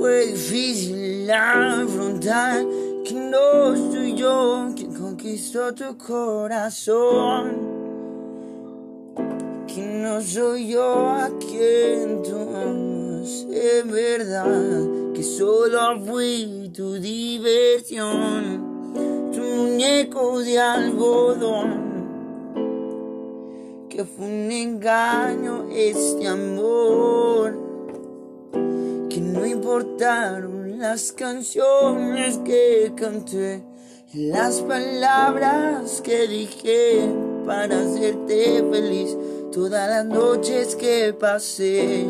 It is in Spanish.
Fue difícil afrontar que no soy yo quien conquistó tu corazón. Que no soy yo a quien tú amas, es verdad que solo fui tu diversión, tu muñeco de algodón. Que fue un engaño este amor, que no importaron las canciones que canté, las palabras que dije para hacerte feliz, todas las noches que pasé.